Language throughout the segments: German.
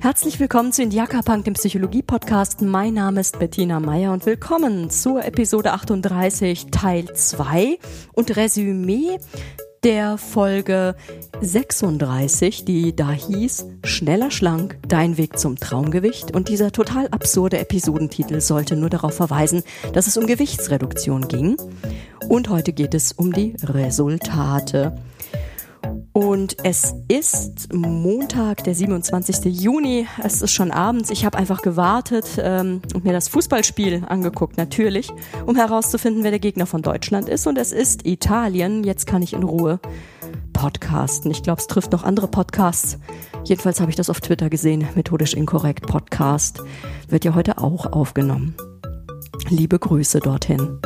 Herzlich willkommen zu Indiaka Punk, dem Psychologie-Podcast. Mein Name ist Bettina Meyer und willkommen zur Episode 38, Teil 2 und Resümee der Folge 36, die da hieß Schneller schlank, dein Weg zum Traumgewicht. Und dieser total absurde Episodentitel sollte nur darauf verweisen, dass es um Gewichtsreduktion ging. Und heute geht es um die Resultate. Und es ist Montag, der 27. Juni. Es ist schon abends. Ich habe einfach gewartet ähm, und mir das Fußballspiel angeguckt, natürlich, um herauszufinden, wer der Gegner von Deutschland ist. Und es ist Italien. Jetzt kann ich in Ruhe podcasten. Ich glaube, es trifft noch andere Podcasts. Jedenfalls habe ich das auf Twitter gesehen. Methodisch inkorrekt Podcast wird ja heute auch aufgenommen. Liebe Grüße dorthin.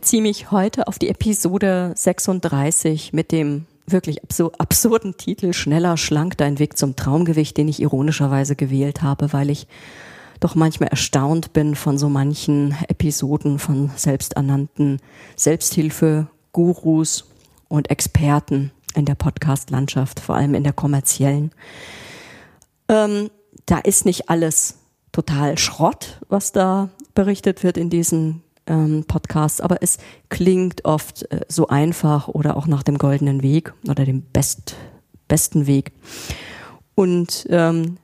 Beziehe mich heute auf die Episode 36 mit dem wirklich absurden Titel Schneller, schlank, dein Weg zum Traumgewicht, den ich ironischerweise gewählt habe, weil ich doch manchmal erstaunt bin von so manchen Episoden von selbsternannten Selbsthilfe-Gurus und Experten in der Podcast-Landschaft, vor allem in der kommerziellen. Ähm, da ist nicht alles total Schrott, was da berichtet wird in diesen ähm, Podcasts, aber es klingt oft äh, so einfach oder auch nach dem goldenen Weg oder dem best, besten Weg. Und ähm,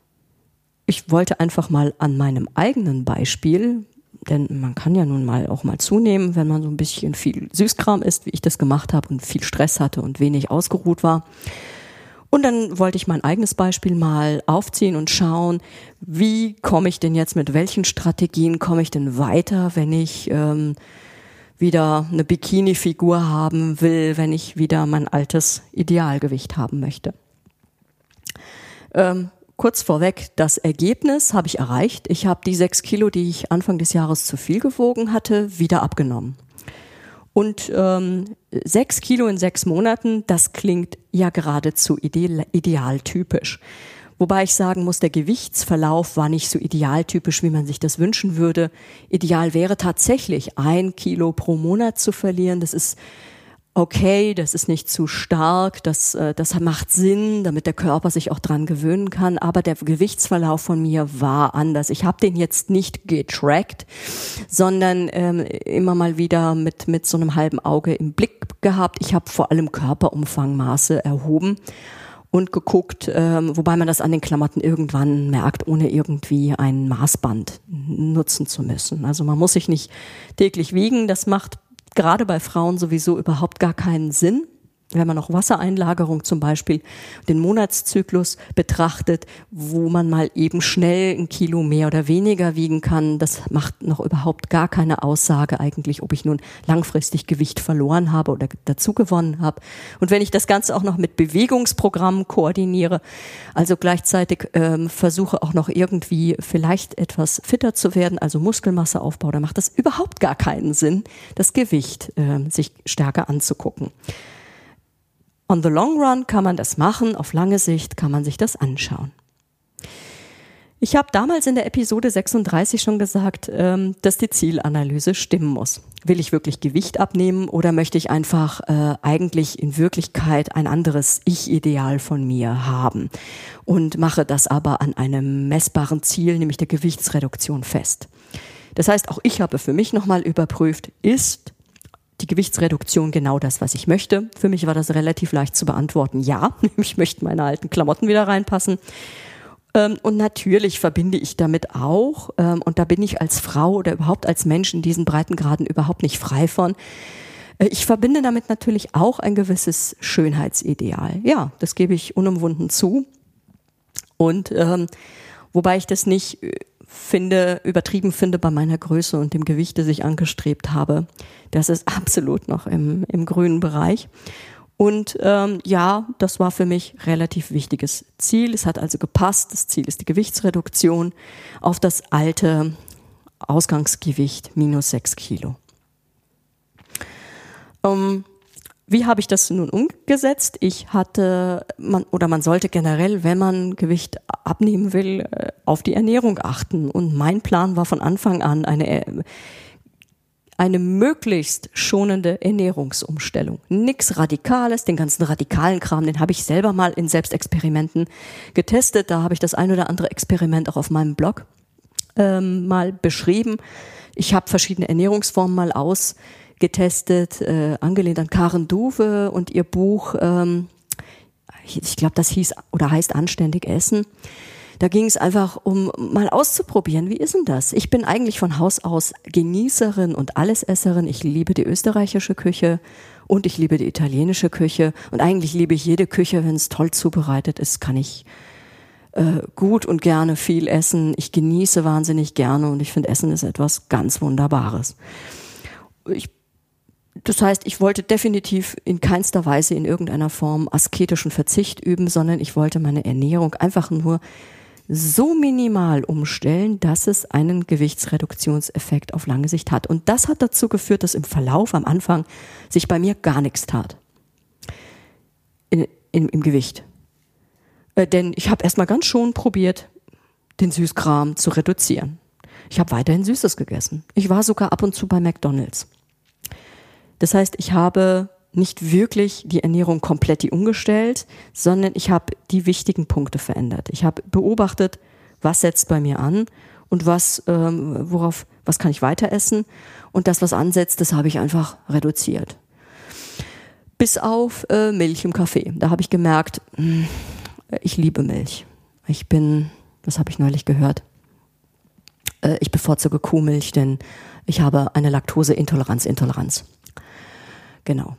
ich wollte einfach mal an meinem eigenen Beispiel, denn man kann ja nun mal auch mal zunehmen, wenn man so ein bisschen viel Süßkram isst, wie ich das gemacht habe und viel Stress hatte und wenig ausgeruht war. Und dann wollte ich mein eigenes Beispiel mal aufziehen und schauen, wie komme ich denn jetzt mit welchen Strategien komme ich denn weiter, wenn ich ähm, wieder eine Bikini-Figur haben will, wenn ich wieder mein altes Idealgewicht haben möchte. Ähm, kurz vorweg, das Ergebnis habe ich erreicht. Ich habe die sechs Kilo, die ich Anfang des Jahres zu viel gewogen hatte, wieder abgenommen. Und ähm, sechs Kilo in sechs Monaten, das klingt ja geradezu ideal, idealtypisch. Wobei ich sagen muss, der Gewichtsverlauf war nicht so idealtypisch, wie man sich das wünschen würde. Ideal wäre tatsächlich ein Kilo pro Monat zu verlieren. Das ist okay, das ist nicht zu stark, das, äh, das macht Sinn, damit der Körper sich auch dran gewöhnen kann. Aber der Gewichtsverlauf von mir war anders. Ich habe den jetzt nicht getrackt, sondern ähm, immer mal wieder mit, mit so einem halben Auge im Blick gehabt. Ich habe vor allem Körperumfangmaße erhoben und geguckt, ähm, wobei man das an den Klamotten irgendwann merkt, ohne irgendwie ein Maßband nutzen zu müssen. Also man muss sich nicht täglich wiegen, das macht gerade bei Frauen sowieso überhaupt gar keinen Sinn wenn man noch Wassereinlagerung zum Beispiel, den Monatszyklus betrachtet, wo man mal eben schnell ein Kilo mehr oder weniger wiegen kann, das macht noch überhaupt gar keine Aussage eigentlich, ob ich nun langfristig Gewicht verloren habe oder dazu gewonnen habe. Und wenn ich das Ganze auch noch mit Bewegungsprogrammen koordiniere, also gleichzeitig ähm, versuche auch noch irgendwie vielleicht etwas fitter zu werden, also Muskelmasseaufbau, da macht das überhaupt gar keinen Sinn, das Gewicht äh, sich stärker anzugucken. On the long run kann man das machen, auf lange Sicht kann man sich das anschauen. Ich habe damals in der Episode 36 schon gesagt, ähm, dass die Zielanalyse stimmen muss. Will ich wirklich Gewicht abnehmen oder möchte ich einfach äh, eigentlich in Wirklichkeit ein anderes Ich-Ideal von mir haben und mache das aber an einem messbaren Ziel, nämlich der Gewichtsreduktion fest. Das heißt, auch ich habe für mich nochmal überprüft, ist die Gewichtsreduktion genau das, was ich möchte. Für mich war das relativ leicht zu beantworten. Ja, ich möchte meine alten Klamotten wieder reinpassen. Ähm, und natürlich verbinde ich damit auch, ähm, und da bin ich als Frau oder überhaupt als Mensch in diesen Breitengraden überhaupt nicht frei von, äh, ich verbinde damit natürlich auch ein gewisses Schönheitsideal. Ja, das gebe ich unumwunden zu. Und ähm, wobei ich das nicht äh, finde, übertrieben finde bei meiner Größe und dem Gewicht, das ich angestrebt habe. Das ist absolut noch im, im grünen Bereich. Und ähm, ja, das war für mich relativ wichtiges Ziel. Es hat also gepasst. Das Ziel ist die Gewichtsreduktion auf das alte Ausgangsgewicht minus sechs Kilo. Ähm, wie habe ich das nun umgesetzt? Ich hatte, man, oder man sollte generell, wenn man Gewicht abnehmen will, äh, auf die Ernährung achten. Und mein Plan war von Anfang an eine, eine möglichst schonende Ernährungsumstellung. Nix Radikales, den ganzen radikalen Kram, den habe ich selber mal in Selbstexperimenten getestet. Da habe ich das ein oder andere Experiment auch auf meinem Blog ähm, mal beschrieben. Ich habe verschiedene Ernährungsformen mal ausgetestet, äh, angelehnt an Karen Duwe und ihr Buch, ähm, ich glaube, das hieß oder heißt Anständig Essen. Da ging es einfach um mal auszuprobieren, wie ist denn das? Ich bin eigentlich von Haus aus Genießerin und Allesesserin. Ich liebe die österreichische Küche und ich liebe die italienische Küche und eigentlich liebe ich jede Küche, wenn es toll zubereitet ist, kann ich äh, gut und gerne viel essen. Ich genieße wahnsinnig gerne und ich finde Essen ist etwas ganz Wunderbares. Ich das heißt, ich wollte definitiv in keinster Weise in irgendeiner Form asketischen Verzicht üben, sondern ich wollte meine Ernährung einfach nur so minimal umstellen, dass es einen Gewichtsreduktionseffekt auf lange Sicht hat. Und das hat dazu geführt, dass im Verlauf am Anfang sich bei mir gar nichts tat. In, in, Im Gewicht. Äh, denn ich habe erstmal ganz schon probiert, den Süßkram zu reduzieren. Ich habe weiterhin Süßes gegessen. Ich war sogar ab und zu bei McDonald's. Das heißt, ich habe nicht wirklich die Ernährung komplett umgestellt, sondern ich habe die wichtigen Punkte verändert. Ich habe beobachtet, was setzt bei mir an und was, ähm, worauf, was kann ich weiter essen und das, was ansetzt, das habe ich einfach reduziert. Bis auf äh, Milch im Kaffee. Da habe ich gemerkt, mh, hm, ich liebe Milch. Ich bin, das habe ich neulich gehört, äh, ich bevorzuge Kuhmilch, denn ich habe eine Laktoseintoleranz, Intoleranz. Genau.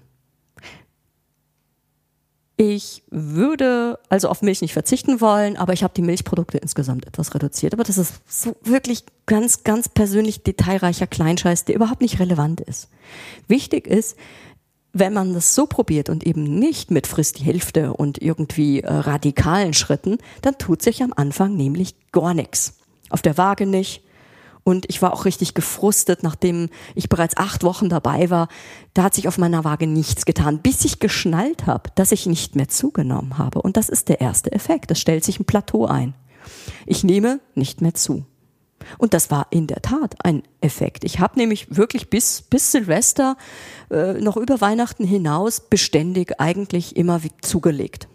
Ich würde also auf Milch nicht verzichten wollen, aber ich habe die Milchprodukte insgesamt etwas reduziert. Aber das ist so wirklich ganz, ganz persönlich detailreicher Kleinscheiß, der überhaupt nicht relevant ist. Wichtig ist, wenn man das so probiert und eben nicht mit frisst die Hälfte und irgendwie äh, radikalen Schritten, dann tut sich am Anfang nämlich gar nichts. Auf der Waage nicht, und ich war auch richtig gefrustet, nachdem ich bereits acht Wochen dabei war. Da hat sich auf meiner Waage nichts getan, bis ich geschnallt habe, dass ich nicht mehr zugenommen habe. Und das ist der erste Effekt. Es stellt sich ein Plateau ein. Ich nehme nicht mehr zu. Und das war in der Tat ein Effekt. Ich habe nämlich wirklich bis, bis Silvester, äh, noch über Weihnachten hinaus, beständig eigentlich immer zugelegt.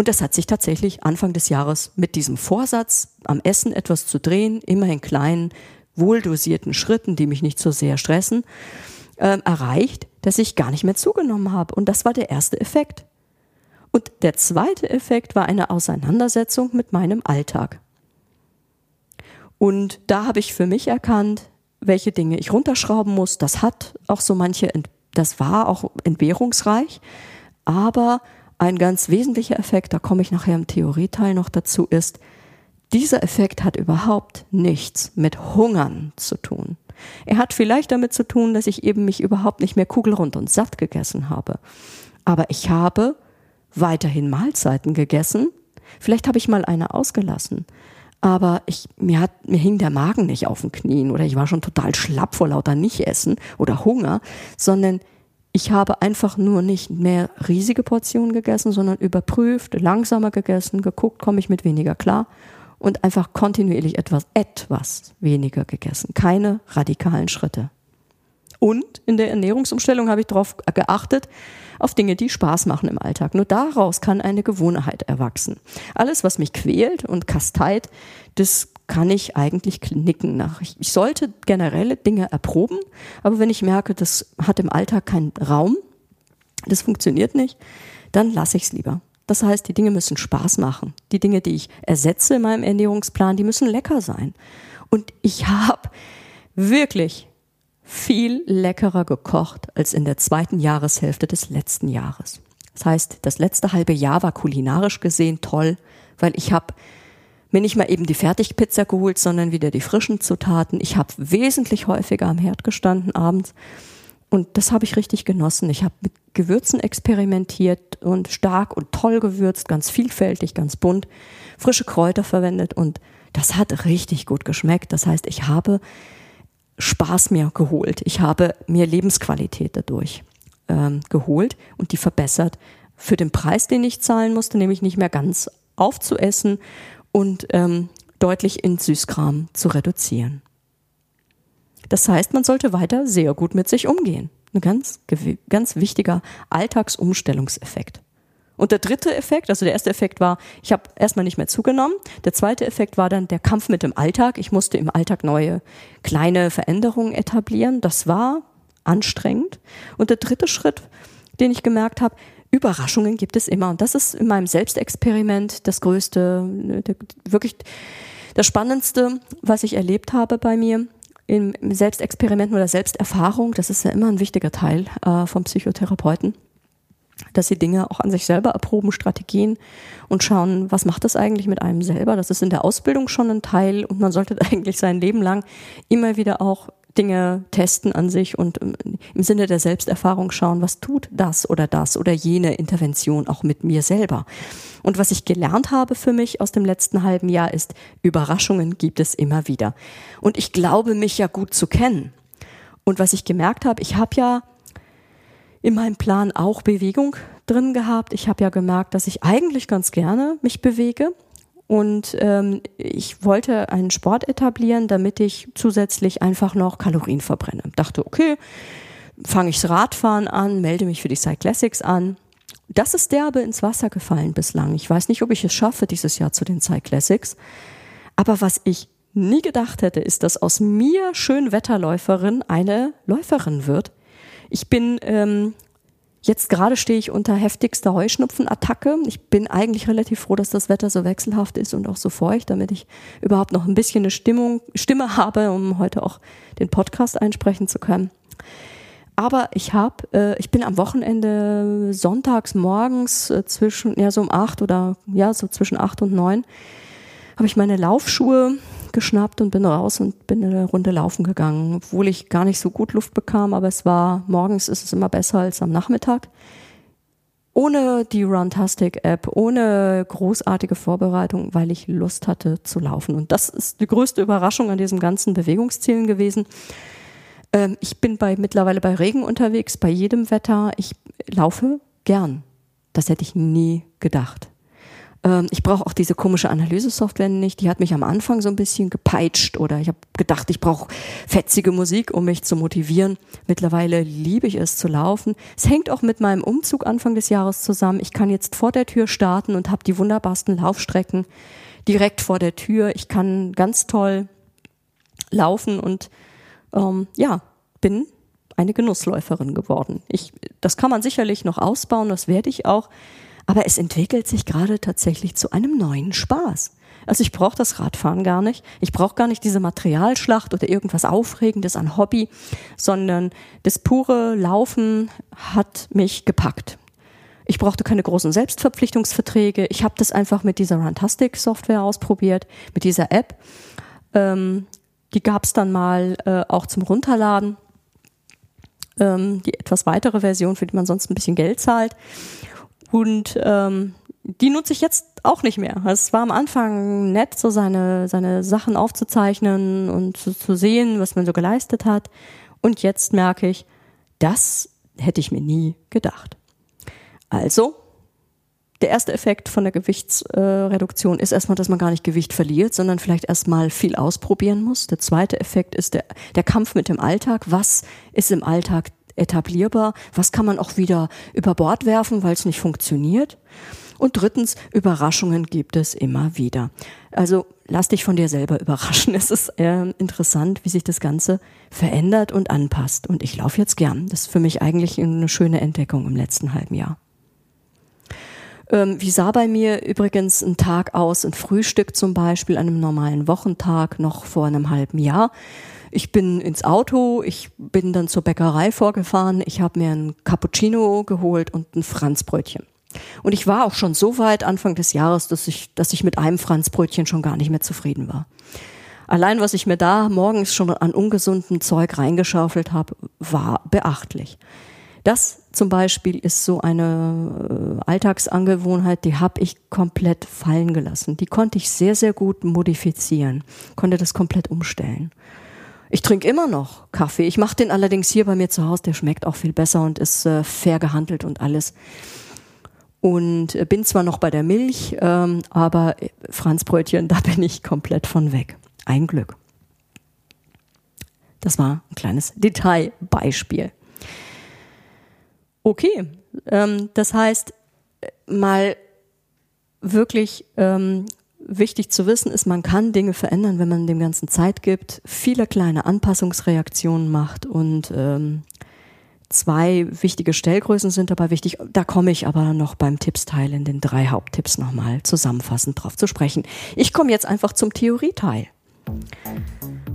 Und das hat sich tatsächlich Anfang des Jahres mit diesem Vorsatz, am Essen etwas zu drehen, immer in kleinen, wohldosierten Schritten, die mich nicht so sehr stressen, äh, erreicht, dass ich gar nicht mehr zugenommen habe. Und das war der erste Effekt. Und der zweite Effekt war eine Auseinandersetzung mit meinem Alltag. Und da habe ich für mich erkannt, welche Dinge ich runterschrauben muss. Das hat auch so manche, das war auch entbehrungsreich, aber ein ganz wesentlicher Effekt, da komme ich nachher im Theorieteil noch dazu, ist, dieser Effekt hat überhaupt nichts mit Hungern zu tun. Er hat vielleicht damit zu tun, dass ich eben mich überhaupt nicht mehr kugelrund und satt gegessen habe. Aber ich habe weiterhin Mahlzeiten gegessen. Vielleicht habe ich mal eine ausgelassen. Aber ich, mir hat, mir hing der Magen nicht auf den Knien oder ich war schon total schlapp vor lauter Nicht-Essen oder Hunger, sondern ich habe einfach nur nicht mehr riesige Portionen gegessen, sondern überprüft, langsamer gegessen, geguckt, komme ich mit weniger klar und einfach kontinuierlich etwas, etwas weniger gegessen. Keine radikalen Schritte. Und in der Ernährungsumstellung habe ich darauf geachtet, auf Dinge, die Spaß machen im Alltag. Nur daraus kann eine Gewohnheit erwachsen. Alles, was mich quält und kasteit, das kann ich eigentlich knicken nach. Ich, sollte generelle Dinge erproben, aber wenn ich merke, das hat im Alltag keinen Raum, das funktioniert nicht, dann lasse ich es lieber. Das heißt, die Dinge müssen Spaß machen. Die Dinge, die ich ersetze in meinem Ernährungsplan, die müssen lecker sein. Und ich habe wirklich viel leckerer gekocht als in der zweiten Jahreshälfte des letzten Jahres. Das heißt, das letzte halbe Jahr war kulinarisch gesehen toll, weil ich habe mir nicht mal eben die Fertigpizza geholt, sondern wieder die frischen Zutaten. Ich habe wesentlich häufiger am Herd gestanden abends und das habe ich richtig genossen. Ich habe mit Gewürzen experimentiert und stark und toll gewürzt, ganz vielfältig, ganz bunt, frische Kräuter verwendet und das hat richtig gut geschmeckt. Das heißt, ich habe Spaß mir geholt. Ich habe mir Lebensqualität dadurch ähm, geholt und die verbessert für den Preis, den ich zahlen musste, nämlich nicht mehr ganz aufzuessen und ähm, deutlich in Süßkram zu reduzieren. Das heißt, man sollte weiter sehr gut mit sich umgehen. Ein ganz, ganz wichtiger Alltagsumstellungseffekt. Und der dritte Effekt, also der erste Effekt war, ich habe erstmal nicht mehr zugenommen. Der zweite Effekt war dann der Kampf mit dem Alltag. Ich musste im Alltag neue kleine Veränderungen etablieren. Das war anstrengend. Und der dritte Schritt, den ich gemerkt habe, Überraschungen gibt es immer. Und das ist in meinem Selbstexperiment das größte, wirklich das Spannendste, was ich erlebt habe bei mir im Selbstexperiment oder Selbsterfahrung. Das ist ja immer ein wichtiger Teil äh, vom Psychotherapeuten dass sie Dinge auch an sich selber erproben, Strategien und schauen, was macht das eigentlich mit einem selber. Das ist in der Ausbildung schon ein Teil und man sollte eigentlich sein Leben lang immer wieder auch Dinge testen an sich und im Sinne der Selbsterfahrung schauen, was tut das oder das oder jene Intervention auch mit mir selber. Und was ich gelernt habe für mich aus dem letzten halben Jahr ist, Überraschungen gibt es immer wieder. Und ich glaube, mich ja gut zu kennen. Und was ich gemerkt habe, ich habe ja in meinem Plan auch Bewegung drin gehabt. Ich habe ja gemerkt, dass ich eigentlich ganz gerne mich bewege. Und ähm, ich wollte einen Sport etablieren, damit ich zusätzlich einfach noch Kalorien verbrenne. Dachte, okay, fange ich das Radfahren an, melde mich für die Cyclassics an. Das ist derbe ins Wasser gefallen bislang. Ich weiß nicht, ob ich es schaffe dieses Jahr zu den Cyclassics. Aber was ich nie gedacht hätte, ist, dass aus mir Schönwetterläuferin eine Läuferin wird, ich bin ähm, Jetzt gerade stehe ich unter heftigster Heuschnupfenattacke. Ich bin eigentlich relativ froh, dass das Wetter so wechselhaft ist und auch so feucht, damit ich überhaupt noch ein bisschen eine Stimmung, Stimme habe, um heute auch den Podcast einsprechen zu können. Aber ich habe, äh, ich bin am Wochenende sonntags morgens äh, zwischen, ja so um acht oder ja so zwischen acht und neun, habe ich meine Laufschuhe geschnappt und bin raus und bin eine Runde laufen gegangen, obwohl ich gar nicht so gut Luft bekam, aber es war, morgens ist es immer besser als am Nachmittag. Ohne die Runtastic-App, ohne großartige Vorbereitung, weil ich Lust hatte zu laufen. Und das ist die größte Überraschung an diesem ganzen Bewegungszielen gewesen. Ähm, ich bin bei, mittlerweile bei Regen unterwegs, bei jedem Wetter. Ich laufe gern. Das hätte ich nie gedacht. Ähm, ich brauche auch diese komische Analysesoftware nicht. Die hat mich am Anfang so ein bisschen gepeitscht oder ich habe gedacht, ich brauche fetzige Musik, um mich zu motivieren. Mittlerweile liebe ich es zu laufen. Es hängt auch mit meinem Umzug Anfang des Jahres zusammen. Ich kann jetzt vor der Tür starten und habe die wunderbarsten Laufstrecken direkt vor der Tür. Ich kann ganz toll laufen und ähm, ja, bin eine Genussläuferin geworden. Ich, das kann man sicherlich noch ausbauen, das werde ich auch. Aber es entwickelt sich gerade tatsächlich zu einem neuen Spaß. Also ich brauche das Radfahren gar nicht. Ich brauche gar nicht diese Materialschlacht oder irgendwas Aufregendes an Hobby, sondern das pure Laufen hat mich gepackt. Ich brauchte keine großen Selbstverpflichtungsverträge. Ich habe das einfach mit dieser Runtastic-Software ausprobiert, mit dieser App. Ähm, die gab es dann mal äh, auch zum Runterladen. Ähm, die etwas weitere Version, für die man sonst ein bisschen Geld zahlt. Und ähm, die nutze ich jetzt auch nicht mehr. Es war am Anfang nett, so seine, seine Sachen aufzuzeichnen und zu, zu sehen, was man so geleistet hat. Und jetzt merke ich, das hätte ich mir nie gedacht. Also, der erste Effekt von der Gewichtsreduktion ist erstmal, dass man gar nicht Gewicht verliert, sondern vielleicht erstmal viel ausprobieren muss. Der zweite Effekt ist der, der Kampf mit dem Alltag. Was ist im Alltag etablierbar? Was kann man auch wieder über Bord werfen, weil es nicht funktioniert? Und drittens, Überraschungen gibt es immer wieder. Also lass dich von dir selber überraschen. Es ist äh, interessant, wie sich das Ganze verändert und anpasst. Und ich laufe jetzt gern. Das ist für mich eigentlich eine schöne Entdeckung im letzten halben Jahr. Ähm, wie sah bei mir übrigens ein Tag aus, ein Frühstück zum Beispiel, an einem normalen Wochentag noch vor einem halben Jahr? Ich bin ins Auto, ich bin dann zur Bäckerei vorgefahren, ich habe mir ein Cappuccino geholt und ein Franzbrötchen. Und ich war auch schon so weit Anfang des Jahres, dass ich, dass ich mit einem Franzbrötchen schon gar nicht mehr zufrieden war. Allein was ich mir da morgens schon an ungesundem Zeug reingeschaufelt habe, war beachtlich. Das zum Beispiel ist so eine äh, Alltagsangewohnheit, die habe ich komplett fallen gelassen. Die konnte ich sehr, sehr gut modifizieren, konnte das komplett umstellen. Ich trinke immer noch Kaffee. Ich mache den allerdings hier bei mir zu Hause. Der schmeckt auch viel besser und ist äh, fair gehandelt und alles. und bin zwar noch bei der Milch, ähm, aber Franzbrötchen, da bin ich komplett von weg. Ein Glück. Das war ein kleines Detailbeispiel. Okay, ähm, das heißt, mal wirklich ähm, wichtig zu wissen ist, man kann Dinge verändern, wenn man dem Ganzen Zeit gibt, viele kleine Anpassungsreaktionen macht und ähm, zwei wichtige Stellgrößen sind dabei wichtig. Da komme ich aber noch beim Tippsteil in den drei Haupttipps nochmal zusammenfassend drauf zu sprechen. Ich komme jetzt einfach zum Theorieteil.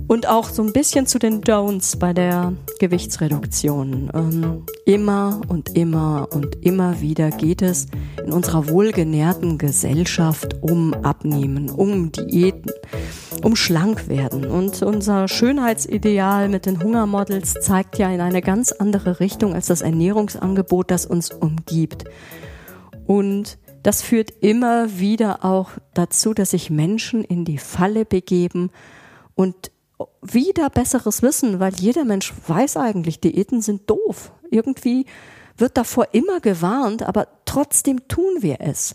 Und auch so ein bisschen zu den Don'ts bei der Gewichtsreduktion. Ähm, immer und immer und immer wieder geht es in unserer wohlgenährten Gesellschaft um Abnehmen, um Diäten, um Schlankwerden. Und unser Schönheitsideal mit den Hungermodels zeigt ja in eine ganz andere Richtung als das Ernährungsangebot, das uns umgibt. Und das führt immer wieder auch dazu, dass sich Menschen in die Falle begeben und wieder besseres Wissen, weil jeder Mensch weiß eigentlich, Diäten sind doof. Irgendwie wird davor immer gewarnt, aber trotzdem tun wir es.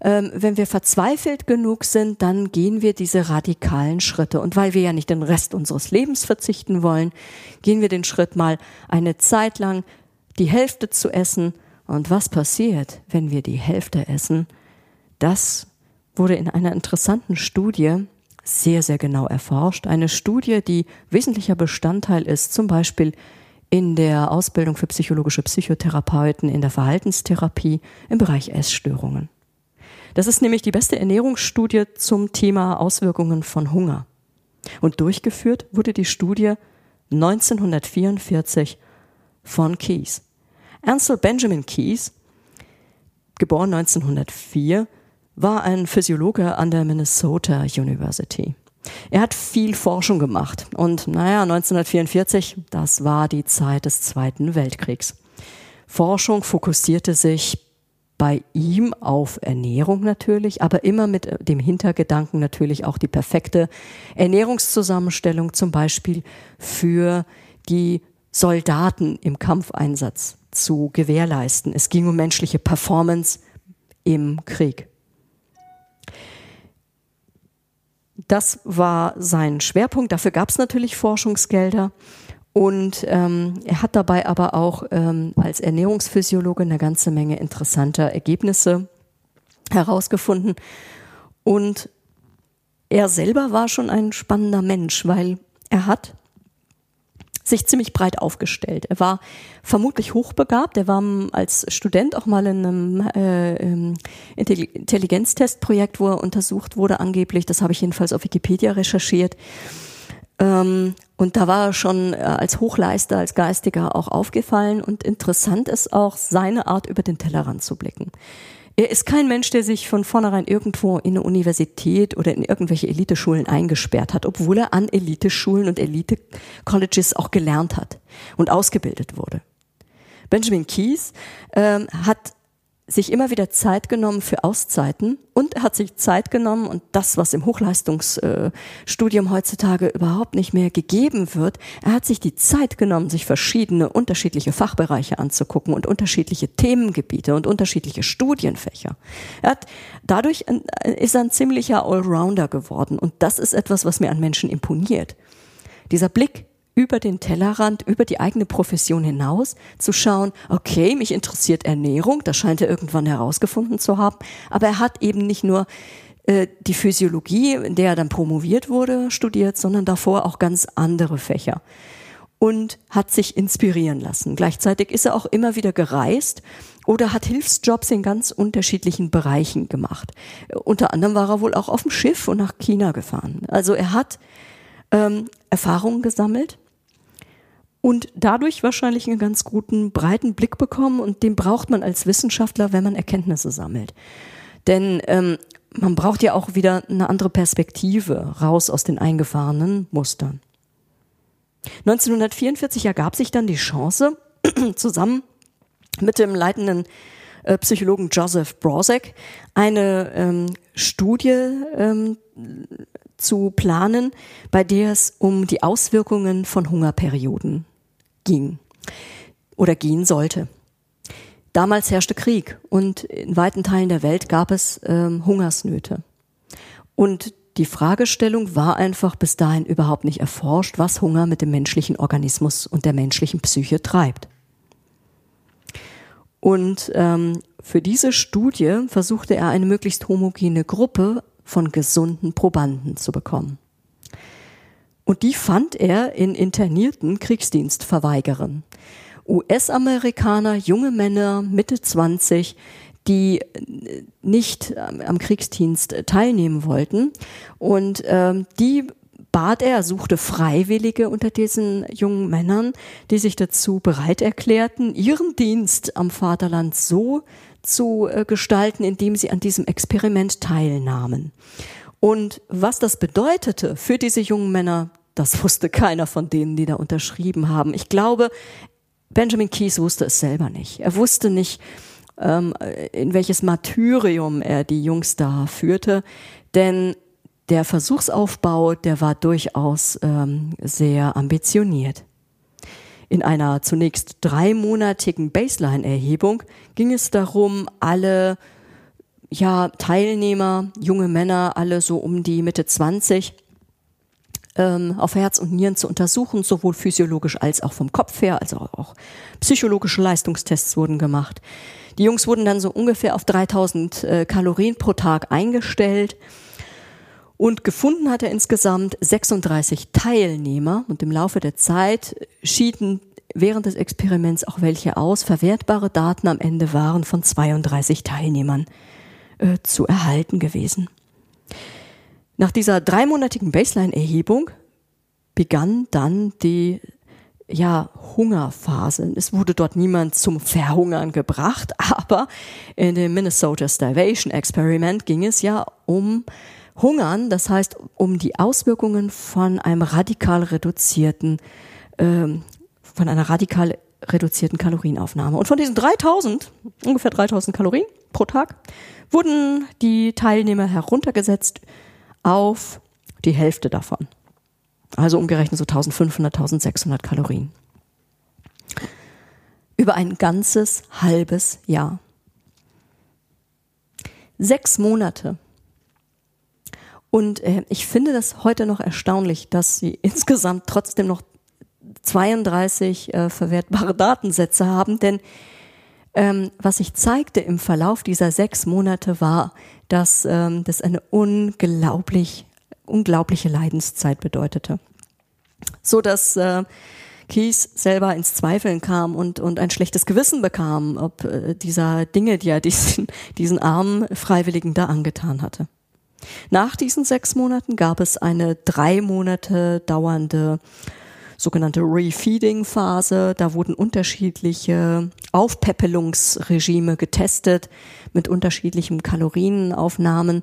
Ähm, wenn wir verzweifelt genug sind, dann gehen wir diese radikalen Schritte. Und weil wir ja nicht den Rest unseres Lebens verzichten wollen, gehen wir den Schritt mal eine Zeit lang die Hälfte zu essen. Und was passiert, wenn wir die Hälfte essen? Das wurde in einer interessanten Studie sehr, sehr genau erforscht. Eine Studie, die wesentlicher Bestandteil ist, zum Beispiel in der Ausbildung für psychologische Psychotherapeuten, in der Verhaltenstherapie im Bereich Essstörungen. Das ist nämlich die beste Ernährungsstudie zum Thema Auswirkungen von Hunger. Und durchgeführt wurde die Studie 1944 von Keyes. Ansel Benjamin Keyes, geboren 1904, war ein Physiologe an der Minnesota University. Er hat viel Forschung gemacht und naja, 1944, das war die Zeit des Zweiten Weltkriegs. Forschung fokussierte sich bei ihm auf Ernährung natürlich, aber immer mit dem Hintergedanken natürlich auch die perfekte Ernährungszusammenstellung zum Beispiel für die Soldaten im Kampfeinsatz zu gewährleisten. Es ging um menschliche Performance im Krieg. Das war sein Schwerpunkt. Dafür gab es natürlich Forschungsgelder. Und ähm, er hat dabei aber auch ähm, als Ernährungsphysiologe eine ganze Menge interessanter Ergebnisse herausgefunden. Und er selber war schon ein spannender Mensch, weil er hat sich ziemlich breit aufgestellt. Er war vermutlich hochbegabt. Er war als Student auch mal in einem äh, Intelligenztestprojekt, wo er untersucht wurde, angeblich. Das habe ich jedenfalls auf Wikipedia recherchiert. Ähm, und da war er schon äh, als Hochleister, als Geistiger auch aufgefallen. Und interessant ist auch seine Art, über den Tellerrand zu blicken. Er ist kein Mensch, der sich von vornherein irgendwo in eine Universität oder in irgendwelche Eliteschulen eingesperrt hat, obwohl er an Eliteschulen und Elite-Colleges auch gelernt hat und ausgebildet wurde. Benjamin Keyes ähm, hat sich immer wieder Zeit genommen für Auszeiten und er hat sich Zeit genommen und das, was im Hochleistungsstudium äh, heutzutage überhaupt nicht mehr gegeben wird, er hat sich die Zeit genommen, sich verschiedene unterschiedliche Fachbereiche anzugucken und unterschiedliche Themengebiete und unterschiedliche Studienfächer. Er hat, dadurch ist er ein ziemlicher Allrounder geworden und das ist etwas, was mir an Menschen imponiert. Dieser Blick über den Tellerrand, über die eigene Profession hinaus zu schauen, okay, mich interessiert Ernährung, das scheint er irgendwann herausgefunden zu haben, aber er hat eben nicht nur äh, die Physiologie, in der er dann promoviert wurde, studiert, sondern davor auch ganz andere Fächer und hat sich inspirieren lassen. Gleichzeitig ist er auch immer wieder gereist oder hat Hilfsjobs in ganz unterschiedlichen Bereichen gemacht. Unter anderem war er wohl auch auf dem Schiff und nach China gefahren. Also er hat ähm, Erfahrungen gesammelt und dadurch wahrscheinlich einen ganz guten breiten Blick bekommen und den braucht man als Wissenschaftler, wenn man Erkenntnisse sammelt. Denn ähm, man braucht ja auch wieder eine andere Perspektive raus aus den eingefahrenen Mustern. 1944 ergab sich dann die Chance, zusammen mit dem leitenden äh, Psychologen Joseph Brozek eine ähm, Studie ähm, zu planen, bei der es um die Auswirkungen von Hungerperioden ging oder gehen sollte. Damals herrschte Krieg und in weiten Teilen der Welt gab es ähm, Hungersnöte. Und die Fragestellung war einfach bis dahin überhaupt nicht erforscht, was Hunger mit dem menschlichen Organismus und der menschlichen Psyche treibt. Und ähm, für diese Studie versuchte er eine möglichst homogene Gruppe von gesunden Probanden zu bekommen. Und die fand er in internierten Kriegsdienstverweigerern. US-Amerikaner, junge Männer, Mitte 20, die äh, nicht am Kriegsdienst teilnehmen wollten. Und ähm, die bat er, suchte Freiwillige unter diesen jungen Männern, die sich dazu bereit erklärten, ihren Dienst am Vaterland so zu äh, gestalten, indem sie an diesem Experiment teilnahmen. Und was das bedeutete für diese jungen Männer, das wusste keiner von denen, die da unterschrieben haben. Ich glaube, Benjamin Keyes wusste es selber nicht. Er wusste nicht, ähm, in welches Martyrium er die Jungs da führte, denn der Versuchsaufbau, der war durchaus ähm, sehr ambitioniert. In einer zunächst dreimonatigen Baseline-Erhebung ging es darum, alle ja, Teilnehmer, junge Männer, alle so um die Mitte 20, ähm, auf Herz und Nieren zu untersuchen, sowohl physiologisch als auch vom Kopf her, also auch psychologische Leistungstests wurden gemacht. Die Jungs wurden dann so ungefähr auf 3000 äh, Kalorien pro Tag eingestellt und gefunden hat er insgesamt 36 Teilnehmer und im Laufe der Zeit schieden während des Experiments auch welche aus. Verwertbare Daten am Ende waren von 32 Teilnehmern äh, zu erhalten gewesen. Nach dieser dreimonatigen Baseline-Erhebung begann dann die ja, Hungerphase. Es wurde dort niemand zum Verhungern gebracht, aber in dem Minnesota Starvation Experiment ging es ja um Hungern, das heißt um die Auswirkungen von einem radikal reduzierten, ähm, von einer radikal reduzierten Kalorienaufnahme. Und von diesen 3000, ungefähr 3000 Kalorien pro Tag, wurden die Teilnehmer heruntergesetzt auf die Hälfte davon. Also umgerechnet so 1500, 1600 Kalorien. Über ein ganzes halbes Jahr. Sechs Monate. Und äh, ich finde das heute noch erstaunlich, dass sie insgesamt trotzdem noch 32 äh, verwertbare Datensätze haben, denn ähm, was sich zeigte im Verlauf dieser sechs Monate war, dass ähm, das eine unglaublich, unglaubliche Leidenszeit bedeutete. So dass äh, Kies selber ins Zweifeln kam und, und ein schlechtes Gewissen bekam, ob äh, dieser Dinge, die er diesen, diesen armen Freiwilligen da angetan hatte. Nach diesen sechs Monaten gab es eine drei Monate dauernde sogenannte Refeeding-Phase. Da wurden unterschiedliche Aufpäppelungsregime getestet mit unterschiedlichen Kalorienaufnahmen,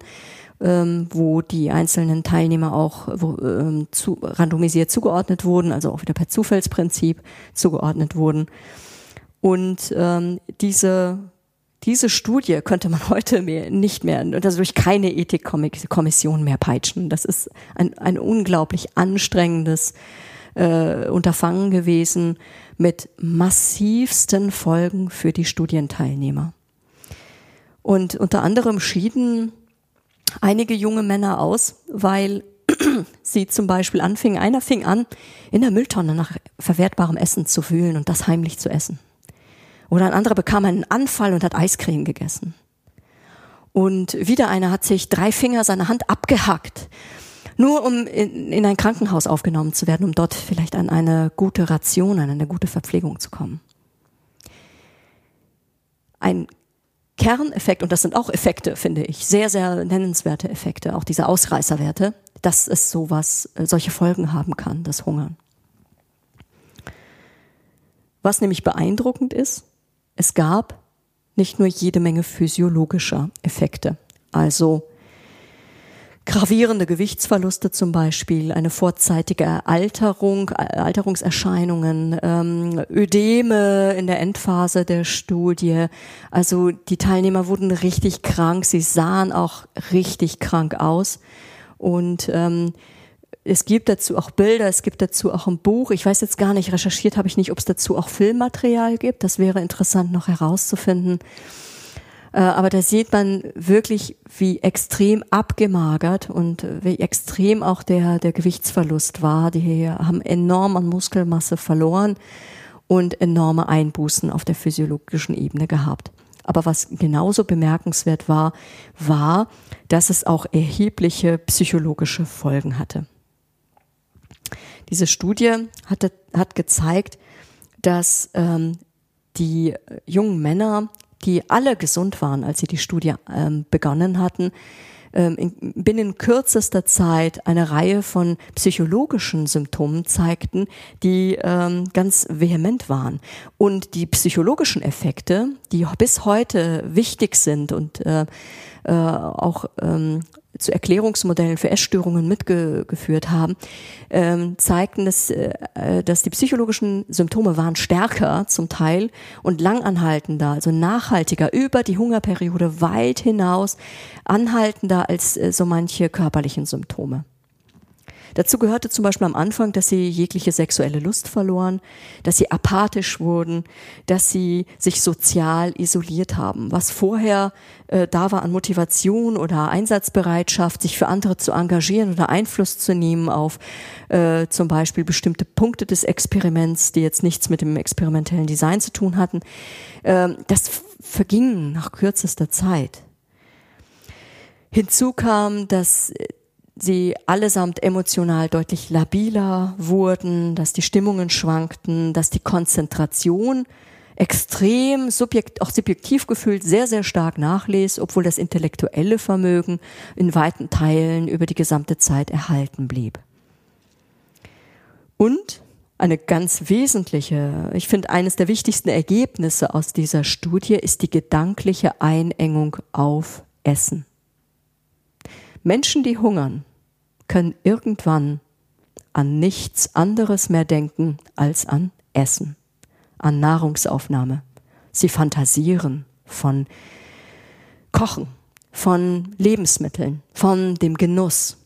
ähm, wo die einzelnen Teilnehmer auch wo, ähm, zu, randomisiert zugeordnet wurden, also auch wieder per Zufallsprinzip zugeordnet wurden. Und ähm, diese diese Studie könnte man heute mehr, nicht mehr, also durch keine Ethikkommission mehr peitschen. Das ist ein, ein unglaublich anstrengendes äh, Unterfangen gewesen mit massivsten Folgen für die Studienteilnehmer. Und unter anderem schieden einige junge Männer aus, weil sie zum Beispiel anfingen, einer fing an, in der Mülltonne nach verwertbarem Essen zu wühlen und das heimlich zu essen. Oder ein anderer bekam einen Anfall und hat Eiscreme gegessen. Und wieder einer hat sich drei Finger seiner Hand abgehackt nur um in, in ein Krankenhaus aufgenommen zu werden, um dort vielleicht an eine gute Ration, an eine gute Verpflegung zu kommen. Ein Kerneffekt, und das sind auch Effekte, finde ich, sehr, sehr nennenswerte Effekte, auch diese Ausreißerwerte, dass es sowas, äh, solche Folgen haben kann, das Hungern. Was nämlich beeindruckend ist, es gab nicht nur jede Menge physiologischer Effekte, also gravierende Gewichtsverluste zum Beispiel, eine vorzeitige Alterung, Alterungserscheinungen, ähm, Ödeme in der Endphase der Studie. Also die Teilnehmer wurden richtig krank, sie sahen auch richtig krank aus und ähm, es gibt dazu auch Bilder, es gibt dazu auch ein Buch. Ich weiß jetzt gar nicht, recherchiert habe ich nicht, ob es dazu auch Filmmaterial gibt. Das wäre interessant noch herauszufinden. Äh, aber da sieht man wirklich, wie extrem abgemagert und wie extrem auch der, der Gewichtsverlust war. Die haben enorm an Muskelmasse verloren und enorme Einbußen auf der physiologischen Ebene gehabt. Aber was genauso bemerkenswert war, war, dass es auch erhebliche psychologische Folgen hatte. Diese Studie hatte, hat gezeigt, dass ähm, die jungen Männer, die alle gesund waren, als sie die Studie ähm, begonnen hatten, ähm, in, binnen kürzester Zeit eine Reihe von psychologischen Symptomen zeigten, die ähm, ganz vehement waren. Und die psychologischen Effekte, die bis heute wichtig sind und äh, äh, auch ähm, zu Erklärungsmodellen für Essstörungen mitgeführt haben, ähm, zeigten, dass, äh, dass die psychologischen Symptome waren stärker zum Teil und langanhaltender, also nachhaltiger über die Hungerperiode weit hinaus, anhaltender als äh, so manche körperlichen Symptome. Dazu gehörte zum Beispiel am Anfang, dass sie jegliche sexuelle Lust verloren, dass sie apathisch wurden, dass sie sich sozial isoliert haben. Was vorher äh, da war an Motivation oder Einsatzbereitschaft, sich für andere zu engagieren oder Einfluss zu nehmen auf äh, zum Beispiel bestimmte Punkte des Experiments, die jetzt nichts mit dem experimentellen Design zu tun hatten, äh, das verging nach kürzester Zeit. Hinzu kam, dass sie allesamt emotional deutlich labiler wurden, dass die Stimmungen schwankten, dass die Konzentration extrem subjekt, auch subjektiv gefühlt sehr, sehr stark nachließ, obwohl das intellektuelle Vermögen in weiten Teilen über die gesamte Zeit erhalten blieb. Und eine ganz wesentliche, ich finde, eines der wichtigsten Ergebnisse aus dieser Studie ist die gedankliche Einengung auf Essen. Menschen, die hungern, können irgendwann an nichts anderes mehr denken als an Essen, an Nahrungsaufnahme. Sie fantasieren von Kochen, von Lebensmitteln, von dem Genuss.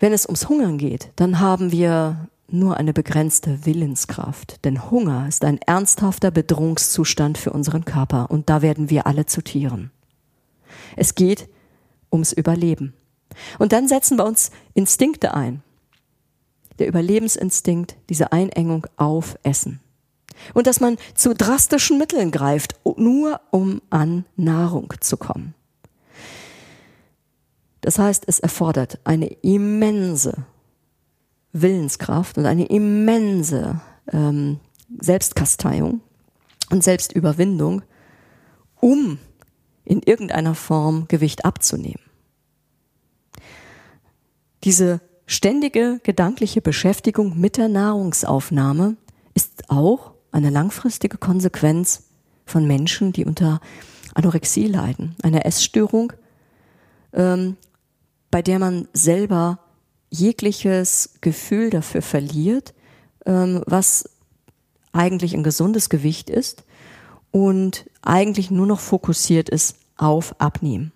Wenn es ums Hungern geht, dann haben wir nur eine begrenzte Willenskraft, denn Hunger ist ein ernsthafter Bedrohungszustand für unseren Körper und da werden wir alle zu Tieren. Es geht ums Überleben. Und dann setzen wir uns Instinkte ein. Der Überlebensinstinkt, diese Einengung auf Essen. Und dass man zu drastischen Mitteln greift, nur um an Nahrung zu kommen. Das heißt, es erfordert eine immense Willenskraft und eine immense ähm, Selbstkasteiung und Selbstüberwindung, um in irgendeiner Form Gewicht abzunehmen. Diese ständige gedankliche Beschäftigung mit der Nahrungsaufnahme ist auch eine langfristige Konsequenz von Menschen, die unter Anorexie leiden, einer Essstörung, ähm, bei der man selber jegliches Gefühl dafür verliert, ähm, was eigentlich ein gesundes Gewicht ist und eigentlich nur noch fokussiert ist auf Abnehmen.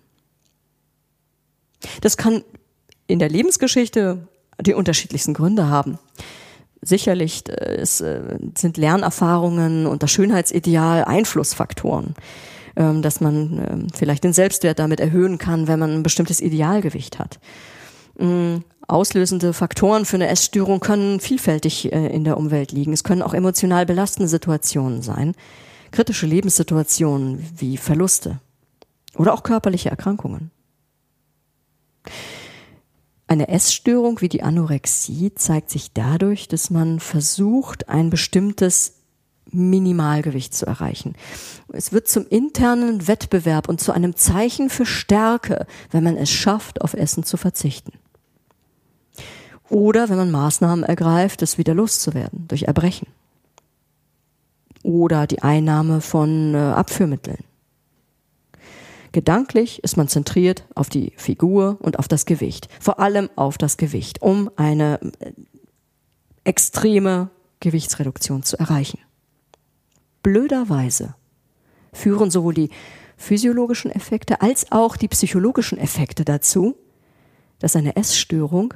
Das kann in der Lebensgeschichte die unterschiedlichsten Gründe haben. Sicherlich äh, äh, sind Lernerfahrungen und das Schönheitsideal Einflussfaktoren, ähm, dass man ähm, vielleicht den Selbstwert damit erhöhen kann, wenn man ein bestimmtes Idealgewicht hat. Mm, auslösende Faktoren für eine Essstörung können vielfältig äh, in der Umwelt liegen. Es können auch emotional belastende Situationen sein, kritische Lebenssituationen wie Verluste oder auch körperliche Erkrankungen. Eine Essstörung wie die Anorexie zeigt sich dadurch, dass man versucht, ein bestimmtes Minimalgewicht zu erreichen. Es wird zum internen Wettbewerb und zu einem Zeichen für Stärke, wenn man es schafft, auf Essen zu verzichten. Oder wenn man Maßnahmen ergreift, es wieder loszuwerden durch Erbrechen. Oder die Einnahme von äh, Abführmitteln. Gedanklich ist man zentriert auf die Figur und auf das Gewicht. Vor allem auf das Gewicht, um eine äh, extreme Gewichtsreduktion zu erreichen. Blöderweise führen sowohl die physiologischen Effekte als auch die psychologischen Effekte dazu, dass eine Essstörung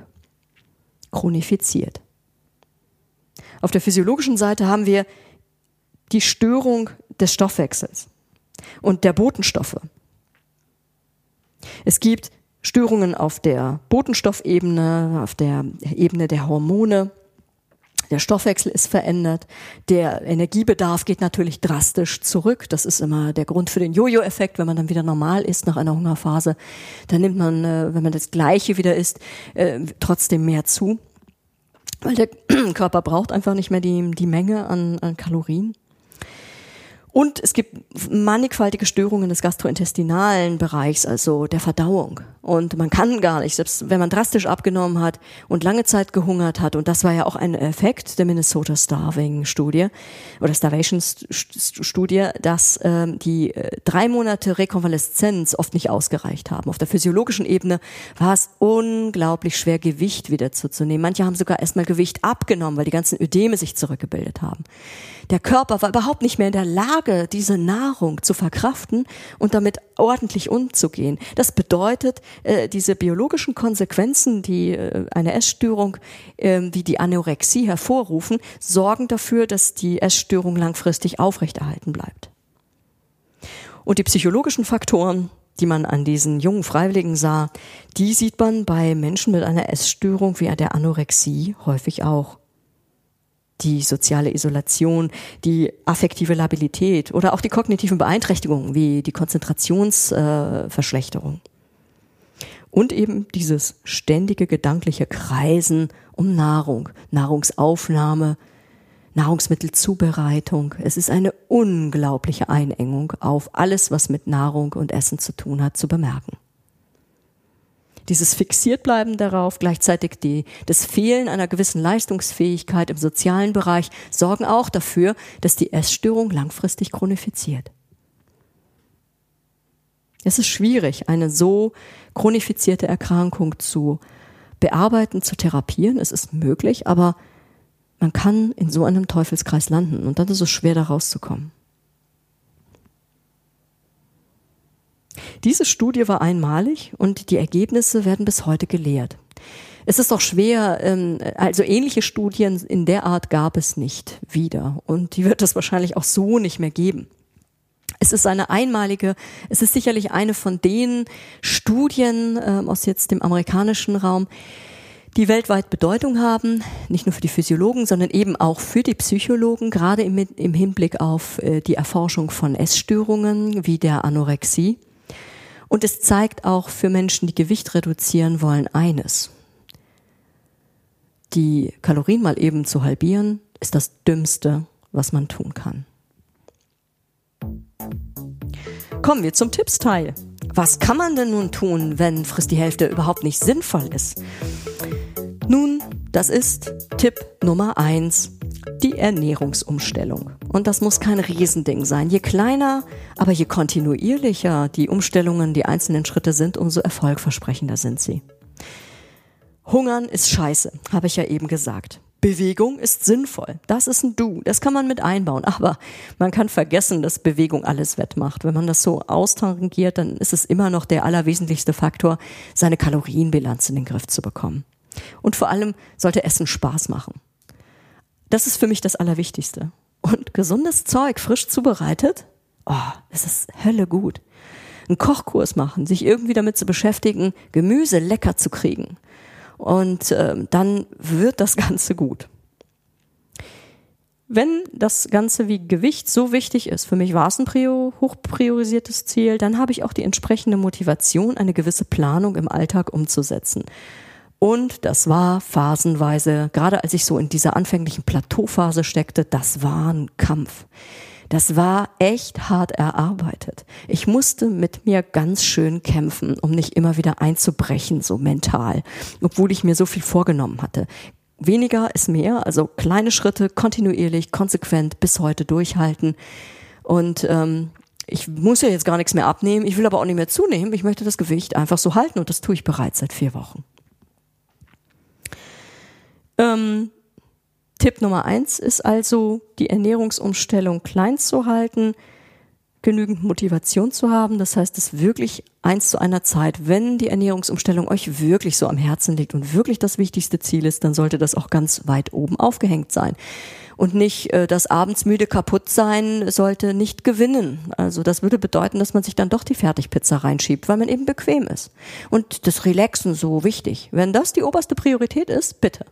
chronifiziert. Auf der physiologischen Seite haben wir die Störung des Stoffwechsels und der Botenstoffe. Es gibt Störungen auf der Botenstoffebene, auf der Ebene der Hormone. Der Stoffwechsel ist verändert. Der Energiebedarf geht natürlich drastisch zurück. Das ist immer der Grund für den Jojo-Effekt. Wenn man dann wieder normal ist nach einer Hungerphase, dann nimmt man, äh, wenn man das Gleiche wieder isst, äh, trotzdem mehr zu. Weil der Körper braucht einfach nicht mehr die, die Menge an, an Kalorien. Und es gibt mannigfaltige Störungen des gastrointestinalen Bereichs, also der Verdauung. Und man kann gar nicht, selbst wenn man drastisch abgenommen hat und lange Zeit gehungert hat, und das war ja auch ein Effekt der Minnesota Starving Studie oder Starvation Studie, dass ähm, die äh, drei Monate Rekonvaleszenz oft nicht ausgereicht haben. Auf der physiologischen Ebene war es unglaublich schwer, Gewicht wieder zuzunehmen. Manche haben sogar erstmal Gewicht abgenommen, weil die ganzen Ödeme sich zurückgebildet haben. Der Körper war überhaupt nicht mehr in der Lage, diese Nahrung zu verkraften und damit ordentlich umzugehen. Das bedeutet, äh, diese biologischen Konsequenzen, die äh, eine Essstörung äh, wie die Anorexie hervorrufen, sorgen dafür, dass die Essstörung langfristig aufrechterhalten bleibt. Und die psychologischen Faktoren, die man an diesen jungen Freiwilligen sah, die sieht man bei Menschen mit einer Essstörung wie der Anorexie häufig auch die soziale Isolation, die affektive Labilität oder auch die kognitiven Beeinträchtigungen wie die Konzentrationsverschlechterung. Äh, und eben dieses ständige gedankliche Kreisen um Nahrung, Nahrungsaufnahme, Nahrungsmittelzubereitung. Es ist eine unglaubliche Einengung auf alles, was mit Nahrung und Essen zu tun hat, zu bemerken dieses Fixiertbleiben darauf, gleichzeitig die, das Fehlen einer gewissen Leistungsfähigkeit im sozialen Bereich sorgen auch dafür, dass die Essstörung langfristig chronifiziert. Es ist schwierig, eine so chronifizierte Erkrankung zu bearbeiten, zu therapieren. Es ist möglich, aber man kann in so einem Teufelskreis landen und dann ist es schwer, da rauszukommen. Diese Studie war einmalig und die Ergebnisse werden bis heute gelehrt. Es ist auch schwer, ähm, also ähnliche Studien in der Art gab es nicht wieder und die wird es wahrscheinlich auch so nicht mehr geben. Es ist eine einmalige, es ist sicherlich eine von den Studien äh, aus jetzt dem amerikanischen Raum, die weltweit Bedeutung haben, nicht nur für die Physiologen, sondern eben auch für die Psychologen, gerade im, im Hinblick auf äh, die Erforschung von Essstörungen wie der Anorexie. Und es zeigt auch für Menschen, die Gewicht reduzieren wollen, eines. Die Kalorien mal eben zu halbieren, ist das Dümmste, was man tun kann. Kommen wir zum Tippsteil. Was kann man denn nun tun, wenn Frisst die Hälfte überhaupt nicht sinnvoll ist? Nun, das ist Tipp Nummer eins die Ernährungsumstellung. Und das muss kein Riesending sein. Je kleiner, aber je kontinuierlicher die Umstellungen, die einzelnen Schritte sind, umso erfolgversprechender sind sie. Hungern ist scheiße, habe ich ja eben gesagt. Bewegung ist sinnvoll. Das ist ein Du. Das kann man mit einbauen. Aber man kann vergessen, dass Bewegung alles wettmacht. Wenn man das so austangiert, dann ist es immer noch der allerwesentlichste Faktor, seine Kalorienbilanz in den Griff zu bekommen. Und vor allem sollte Essen Spaß machen. Das ist für mich das Allerwichtigste. Und gesundes Zeug, frisch zubereitet, oh, das ist Hölle gut. Einen Kochkurs machen, sich irgendwie damit zu beschäftigen, Gemüse lecker zu kriegen. Und äh, dann wird das Ganze gut. Wenn das Ganze wie Gewicht so wichtig ist, für mich war es ein Prio, hochpriorisiertes Ziel, dann habe ich auch die entsprechende Motivation, eine gewisse Planung im Alltag umzusetzen. Und das war phasenweise, gerade als ich so in dieser anfänglichen Plateauphase steckte, das war ein Kampf. Das war echt hart erarbeitet. Ich musste mit mir ganz schön kämpfen, um nicht immer wieder einzubrechen, so mental, obwohl ich mir so viel vorgenommen hatte. Weniger ist mehr, also kleine Schritte, kontinuierlich, konsequent bis heute durchhalten. Und ähm, ich muss ja jetzt gar nichts mehr abnehmen, ich will aber auch nicht mehr zunehmen. Ich möchte das Gewicht einfach so halten und das tue ich bereits seit vier Wochen. Ähm, Tipp Nummer eins ist also, die Ernährungsumstellung klein zu halten. genügend Motivation zu haben. Das heißt, es wirklich eins zu einer Zeit, wenn die Ernährungsumstellung euch wirklich so am Herzen liegt und wirklich das wichtigste Ziel ist, dann sollte das auch ganz weit oben aufgehängt sein. Und nicht äh, das abendsmüde kaputt sein sollte nicht gewinnen. Also das würde bedeuten, dass man sich dann doch die Fertigpizza reinschiebt, weil man eben bequem ist. Und das Relaxen so wichtig. Wenn das die oberste Priorität ist, bitte.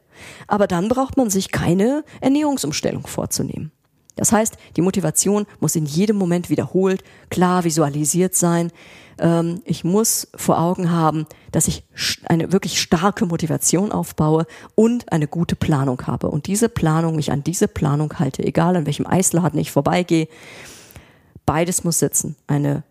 Aber dann braucht man sich keine Ernährungsumstellung vorzunehmen. Das heißt, die Motivation muss in jedem Moment wiederholt, klar visualisiert sein. Ähm, ich muss vor Augen haben, dass ich eine wirklich starke Motivation aufbaue und eine gute Planung habe. Und diese Planung, mich an diese Planung halte, egal an welchem Eisladen ich vorbeigehe. Beides muss sitzen. Eine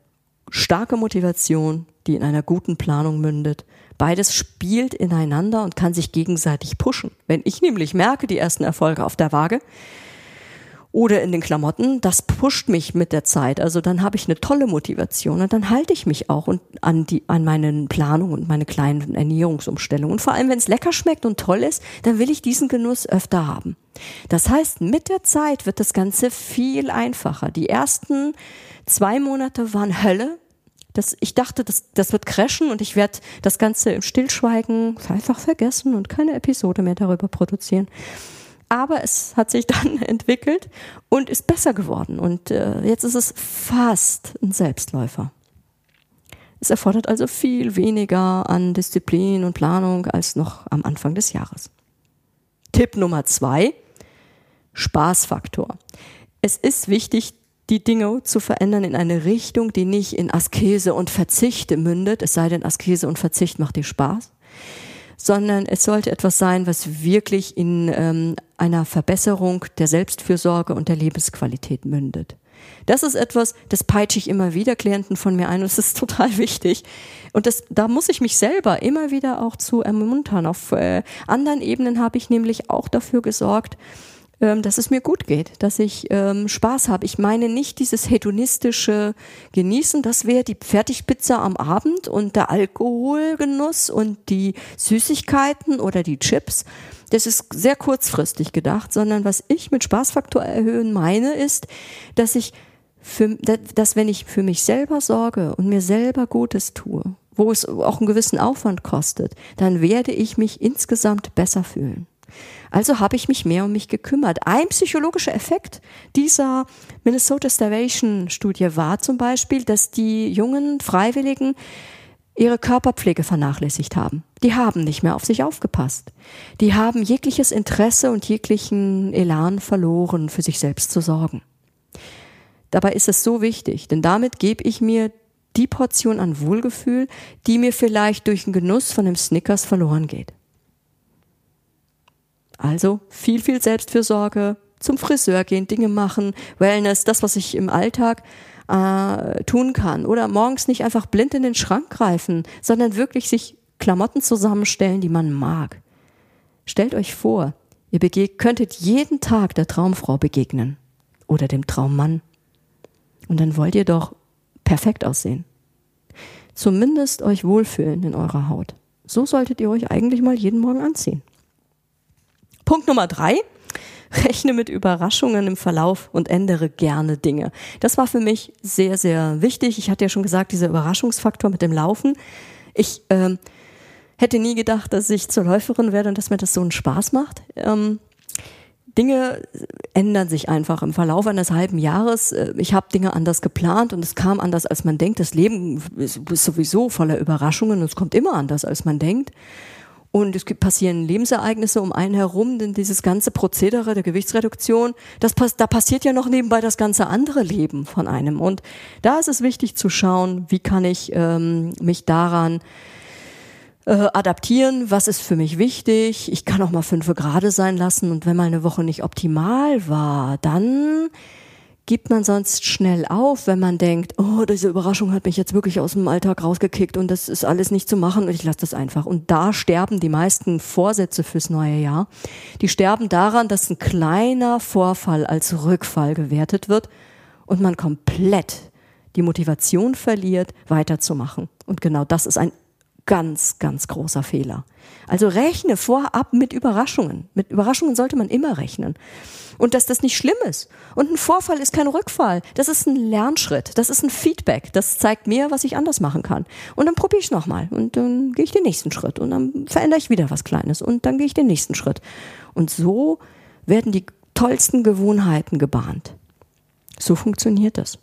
starke Motivation, die in einer guten Planung mündet. Beides spielt ineinander und kann sich gegenseitig pushen. Wenn ich nämlich merke, die ersten Erfolge auf der Waage, oder in den Klamotten, das pusht mich mit der Zeit. Also dann habe ich eine tolle Motivation und dann halte ich mich auch und an die an meinen Planungen und meine kleinen Ernährungsumstellungen. Und vor allem, wenn es lecker schmeckt und toll ist, dann will ich diesen Genuss öfter haben. Das heißt, mit der Zeit wird das Ganze viel einfacher. Die ersten zwei Monate waren Hölle. Das, ich dachte, das, das wird crashen und ich werde das Ganze im Stillschweigen einfach vergessen und keine Episode mehr darüber produzieren. Aber es hat sich dann entwickelt und ist besser geworden. Und äh, jetzt ist es fast ein Selbstläufer. Es erfordert also viel weniger an Disziplin und Planung als noch am Anfang des Jahres. Tipp Nummer zwei, Spaßfaktor. Es ist wichtig, die Dinge zu verändern in eine Richtung, die nicht in Askese und Verzichte mündet, es sei denn, Askese und Verzicht macht dir Spaß, sondern es sollte etwas sein, was wirklich in ähm, einer Verbesserung der Selbstfürsorge und der Lebensqualität mündet. Das ist etwas, das peitsche ich immer wieder Klienten von mir ein und es ist total wichtig. Und das, da muss ich mich selber immer wieder auch zu ermuntern. Auf äh, anderen Ebenen habe ich nämlich auch dafür gesorgt, ähm, dass es mir gut geht, dass ich ähm, Spaß habe. Ich meine nicht dieses hedonistische Genießen, das wäre die Fertigpizza am Abend und der Alkoholgenuss und die Süßigkeiten oder die Chips. Das ist sehr kurzfristig gedacht, sondern was ich mit Spaßfaktor erhöhen meine, ist, dass ich für, dass wenn ich für mich selber sorge und mir selber Gutes tue, wo es auch einen gewissen Aufwand kostet, dann werde ich mich insgesamt besser fühlen. Also habe ich mich mehr um mich gekümmert. Ein psychologischer Effekt dieser Minnesota Starvation Studie war zum Beispiel, dass die jungen Freiwilligen ihre Körperpflege vernachlässigt haben. Die haben nicht mehr auf sich aufgepasst. Die haben jegliches Interesse und jeglichen Elan verloren, für sich selbst zu sorgen. Dabei ist es so wichtig, denn damit gebe ich mir die Portion an Wohlgefühl, die mir vielleicht durch den Genuss von einem Snickers verloren geht. Also viel, viel Selbstfürsorge, zum Friseur gehen, Dinge machen, Wellness, das, was ich im Alltag äh, tun kann. Oder morgens nicht einfach blind in den Schrank greifen, sondern wirklich sich Klamotten zusammenstellen, die man mag. Stellt euch vor, ihr könntet jeden Tag der Traumfrau begegnen oder dem Traummann. Und dann wollt ihr doch perfekt aussehen. Zumindest euch wohlfühlen in eurer Haut. So solltet ihr euch eigentlich mal jeden Morgen anziehen. Punkt Nummer drei. Rechne mit Überraschungen im Verlauf und ändere gerne Dinge. Das war für mich sehr, sehr wichtig. Ich hatte ja schon gesagt, dieser Überraschungsfaktor mit dem Laufen. Ich ähm, hätte nie gedacht, dass ich zur Läuferin werde und dass mir das so einen Spaß macht. Ähm, Dinge ändern sich einfach im Verlauf eines halben Jahres. Äh, ich habe Dinge anders geplant und es kam anders, als man denkt. Das Leben ist sowieso voller Überraschungen und es kommt immer anders, als man denkt. Und es passieren Lebensereignisse um einen herum, denn dieses ganze Prozedere der Gewichtsreduktion, das, da passiert ja noch nebenbei das ganze andere Leben von einem. Und da ist es wichtig zu schauen, wie kann ich ähm, mich daran äh, adaptieren, was ist für mich wichtig. Ich kann auch mal fünf Grade sein lassen und wenn mal eine Woche nicht optimal war, dann gibt man sonst schnell auf, wenn man denkt, oh, diese Überraschung hat mich jetzt wirklich aus dem Alltag rausgekickt und das ist alles nicht zu machen und ich lasse das einfach. Und da sterben die meisten Vorsätze fürs neue Jahr. Die sterben daran, dass ein kleiner Vorfall als Rückfall gewertet wird und man komplett die Motivation verliert, weiterzumachen. Und genau das ist ein ganz, ganz großer Fehler. Also rechne vorab mit Überraschungen. Mit Überraschungen sollte man immer rechnen. Und dass das nicht schlimm ist. Und ein Vorfall ist kein Rückfall. Das ist ein Lernschritt. Das ist ein Feedback. Das zeigt mir, was ich anders machen kann. Und dann probiere ich nochmal. Und dann gehe ich den nächsten Schritt. Und dann verändere ich wieder was Kleines. Und dann gehe ich den nächsten Schritt. Und so werden die tollsten Gewohnheiten gebahnt. So funktioniert das.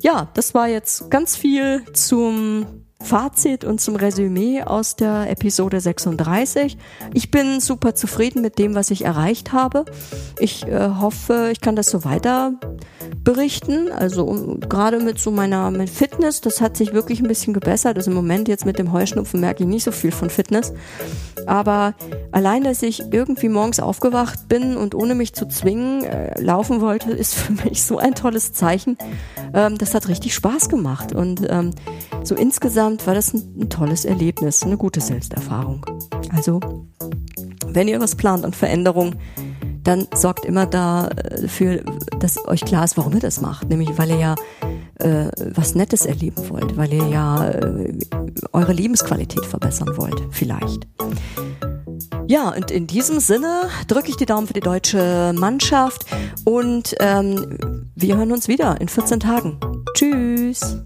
Ja, das war jetzt ganz viel zum Fazit und zum Resümee aus der Episode 36. Ich bin super zufrieden mit dem, was ich erreicht habe. Ich äh, hoffe, ich kann das so weiter berichten. Also um, gerade mit so meiner mit Fitness, das hat sich wirklich ein bisschen gebessert. Also im Moment jetzt mit dem Heuschnupfen merke ich nicht so viel von Fitness. Aber allein, dass ich irgendwie morgens aufgewacht bin und ohne mich zu zwingen äh, laufen wollte, ist für mich so ein tolles Zeichen. Ähm, das hat richtig Spaß gemacht. Und ähm, so insgesamt war das ein, ein tolles Erlebnis, eine gute Selbsterfahrung. Also, wenn ihr was plant an Veränderung, dann sorgt immer dafür, äh, dass euch klar ist, warum ihr das macht. Nämlich, weil ihr ja äh, was Nettes erleben wollt, weil ihr ja äh, eure Lebensqualität verbessern wollt, vielleicht. Ja, und in diesem Sinne drücke ich die Daumen für die deutsche Mannschaft und ähm, wir hören uns wieder in 14 Tagen. Tschüss.